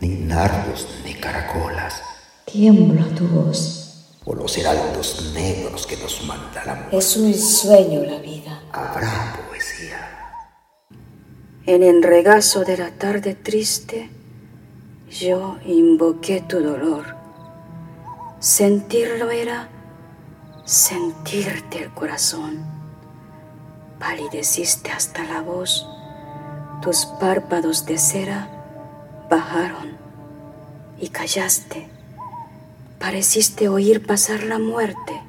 ni nardos ni caracolas, Tiembla tu voz. o los heraldos negros que nos manda la muerte. Es un sueño la vida. Habrá poesía. En el regazo de la tarde triste, yo invoqué tu dolor. Sentirlo era sentirte el corazón. Palideciste hasta la voz, tus párpados de cera bajaron y callaste. Pareciste oír pasar la muerte.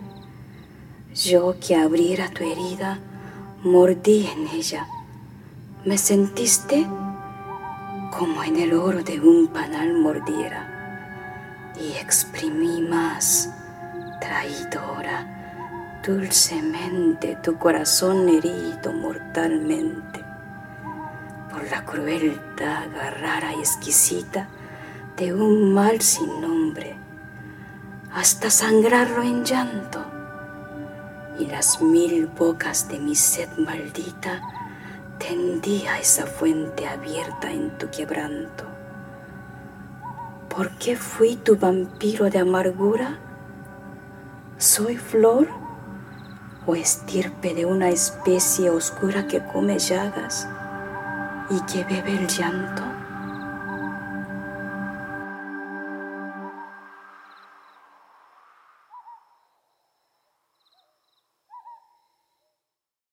Yo que abriera tu herida, mordí en ella. Me sentiste como en el oro de un panal mordiera y exprimí más, traidora, dulcemente tu corazón herido mortalmente la crueldad rara y exquisita de un mal sin nombre, hasta sangrarlo en llanto y las mil bocas de mi sed maldita tendía esa fuente abierta en tu quebranto. ¿Por qué fui tu vampiro de amargura? ¿Soy flor o estirpe de una especie oscura que come llagas bebe el llanto?